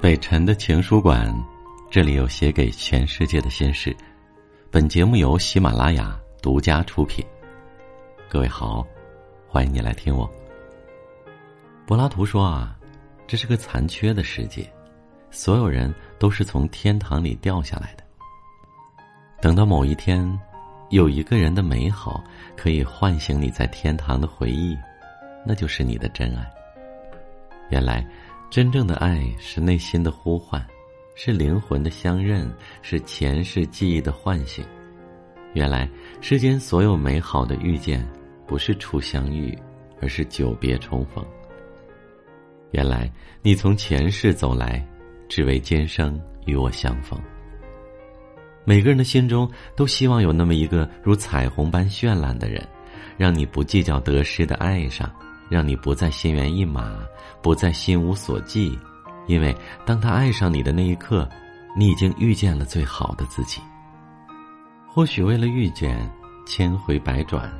北辰的情书馆，这里有写给全世界的心事。本节目由喜马拉雅独家出品。各位好，欢迎你来听我。柏拉图说啊，这是个残缺的世界，所有人都是从天堂里掉下来的。等到某一天，有一个人的美好可以唤醒你在天堂的回忆，那就是你的真爱。原来。真正的爱是内心的呼唤，是灵魂的相认，是前世记忆的唤醒。原来世间所有美好的遇见，不是初相遇，而是久别重逢。原来你从前世走来，只为今生与我相逢。每个人的心中都希望有那么一个如彩虹般绚烂的人，让你不计较得失的爱上。让你不再心猿意马，不再心无所寄，因为当他爱上你的那一刻，你已经遇见了最好的自己。或许为了遇见，千回百转，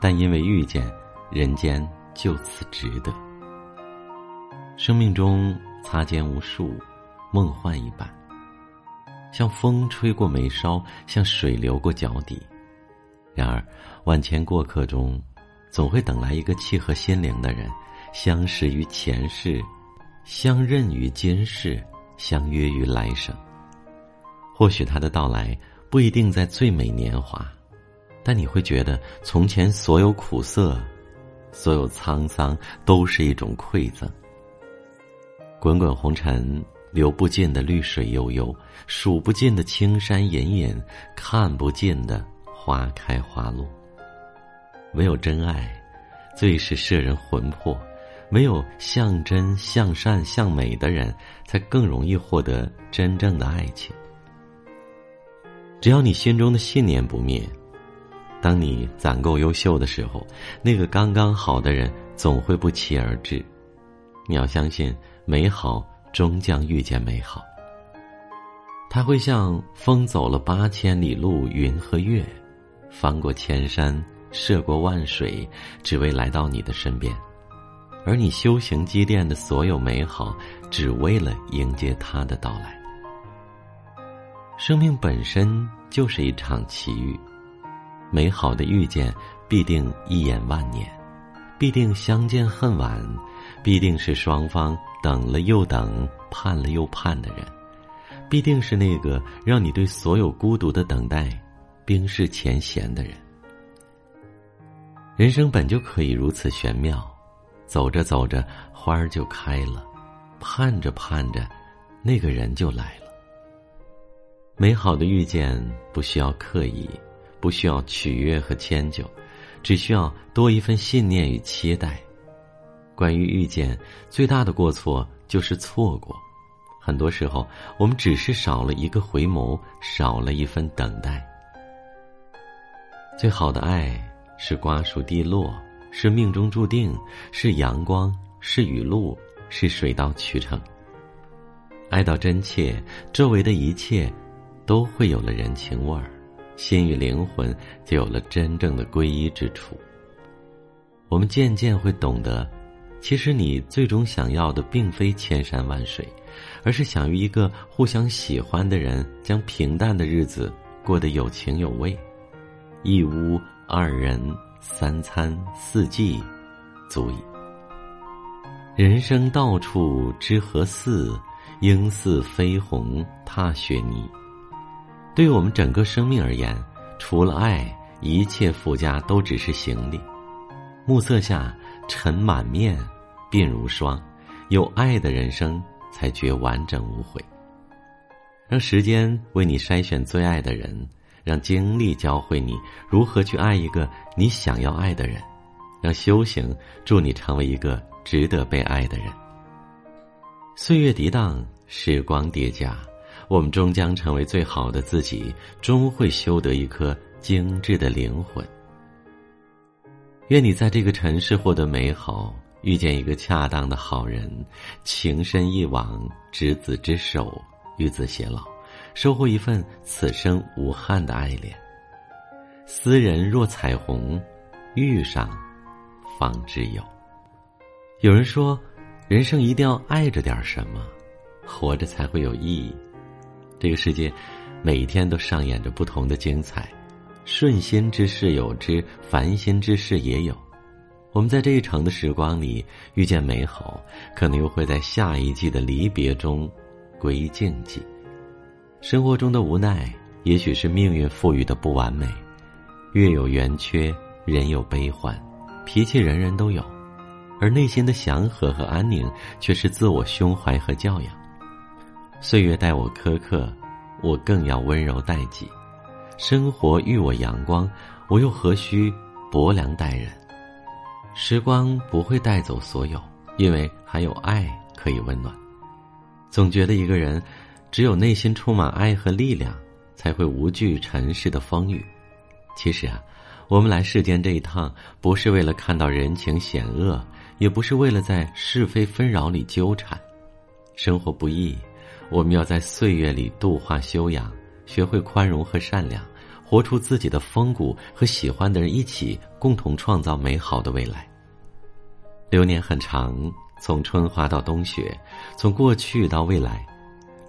但因为遇见，人间就此值得。生命中擦肩无数，梦幻一般，像风吹过眉梢，像水流过脚底。然而，万千过客中。总会等来一个契合心灵的人，相识于前世，相认于今世，相约于来生。或许他的到来不一定在最美年华，但你会觉得从前所有苦涩，所有沧桑都是一种馈赠。滚滚红尘，流不尽的绿水悠悠，数不尽的青山隐隐，看不尽的花开花落。唯有真爱，最是摄人魂魄；唯有向真、向善、向美的人，才更容易获得真正的爱情。只要你心中的信念不灭，当你攒够优秀的时候，那个刚刚好的人总会不期而至。你要相信，美好终将遇见美好。他会像风走了八千里路，云和月，翻过千山。涉过万水，只为来到你的身边；而你修行积淀的所有美好，只为了迎接他的到来。生命本身就是一场奇遇，美好的遇见必定一眼万年，必定相见恨晚，必定是双方等了又等，盼了又盼的人，必定是那个让你对所有孤独的等待冰释前嫌的人。人生本就可以如此玄妙，走着走着花儿就开了，盼着盼着，那个人就来了。美好的遇见不需要刻意，不需要取悦和迁就，只需要多一份信念与期待。关于遇见，最大的过错就是错过。很多时候，我们只是少了一个回眸，少了一份等待。最好的爱。是瓜熟蒂落，是命中注定，是阳光，是雨露，是水到渠成。爱到真切，周围的一切都会有了人情味儿，心与灵魂就有了真正的皈依之处。我们渐渐会懂得，其实你最终想要的并非千山万水，而是想与一个互相喜欢的人，将平淡的日子过得有情有味，一屋。二人三餐四季，足矣。人生到处知何似？应似飞鸿踏雪泥。对我们整个生命而言，除了爱，一切附加都只是行李。暮色下，尘满面，鬓如霜。有爱的人生，才觉完整无悔。让时间为你筛选最爱的人。让经历教会你如何去爱一个你想要爱的人，让修行助你成为一个值得被爱的人。岁月涤荡，时光叠加，我们终将成为最好的自己，终会修得一颗精致的灵魂。愿你在这个尘世获得美好，遇见一个恰当的好人，情深一往，执子之手，与子偕老。收获一份此生无憾的爱恋。斯人若彩虹，遇上方知有。有人说，人生一定要爱着点什么，活着才会有意义。这个世界，每天都上演着不同的精彩，顺心之事有之，烦心之事也有。我们在这一程的时光里遇见美好，可能又会在下一季的离别中归静寂。生活中的无奈，也许是命运赋予的不完美。月有圆缺，人有悲欢，脾气人人都有，而内心的祥和和安宁，却是自我胸怀和教养。岁月待我苛刻，我更要温柔待己；生活遇我阳光，我又何须薄凉待人？时光不会带走所有，因为还有爱可以温暖。总觉得一个人，只有内心充满爱和力量，才会无惧尘世的风雨。其实啊，我们来世间这一趟，不是为了看到人情险恶，也不是为了在是非纷扰里纠缠。生活不易。我们要在岁月里度化修养，学会宽容和善良，活出自己的风骨，和喜欢的人一起共同创造美好的未来。流年很长，从春花到冬雪，从过去到未来。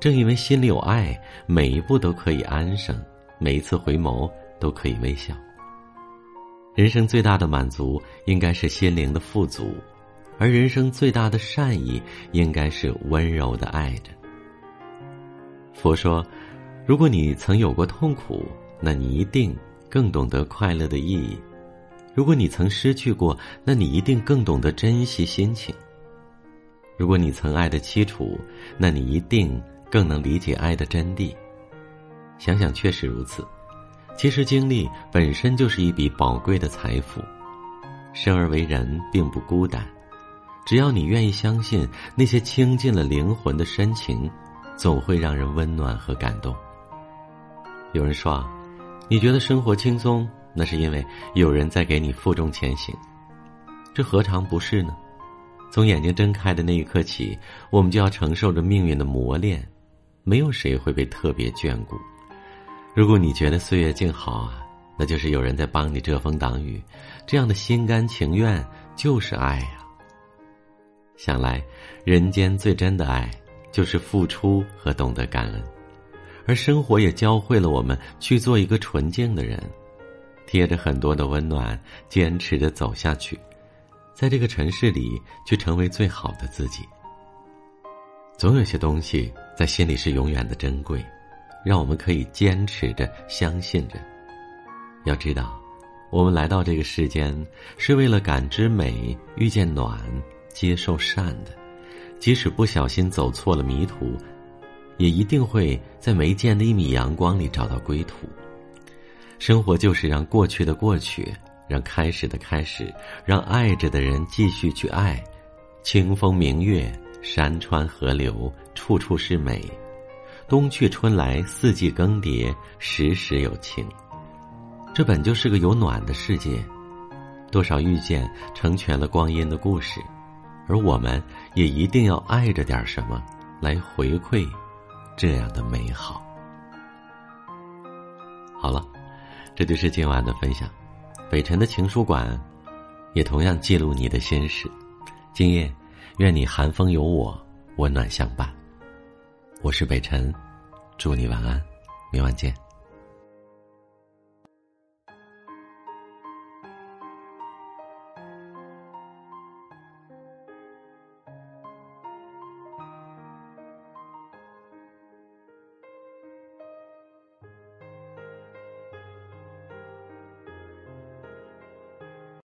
正因为心里有爱，每一步都可以安生，每一次回眸都可以微笑。人生最大的满足，应该是心灵的富足，而人生最大的善意，应该是温柔的爱着。佛说：“如果你曾有过痛苦，那你一定更懂得快乐的意义；如果你曾失去过，那你一定更懂得珍惜心情；如果你曾爱的凄楚，那你一定更能理解爱的真谛。想想，确实如此。其实，经历本身就是一笔宝贵的财富。生而为人，并不孤单，只要你愿意相信那些倾尽了灵魂的深情。”总会让人温暖和感动。有人说：“啊，你觉得生活轻松，那是因为有人在给你负重前行。”这何尝不是呢？从眼睛睁开的那一刻起，我们就要承受着命运的磨练。没有谁会被特别眷顾。如果你觉得岁月静好啊，那就是有人在帮你遮风挡雨。这样的心甘情愿就是爱呀。想来，人间最真的爱。就是付出和懂得感恩，而生活也教会了我们去做一个纯净的人，贴着很多的温暖，坚持着走下去，在这个尘世里去成为最好的自己。总有些东西在心里是永远的珍贵，让我们可以坚持着相信着。要知道，我们来到这个世间是为了感知美、遇见暖、接受善的。即使不小心走错了迷途，也一定会在没见的一米阳光里找到归途。生活就是让过去的过去，让开始的开始，让爱着的人继续去爱。清风明月，山川河流，处处是美。冬去春来，四季更迭，时时有情。这本就是个有暖的世界，多少遇见成全了光阴的故事。而我们也一定要爱着点什么，来回馈这样的美好。好了，这就是今晚的分享。北辰的情书馆，也同样记录你的心事。今夜，愿你寒风有我，温暖相伴。我是北辰，祝你晚安，明晚见。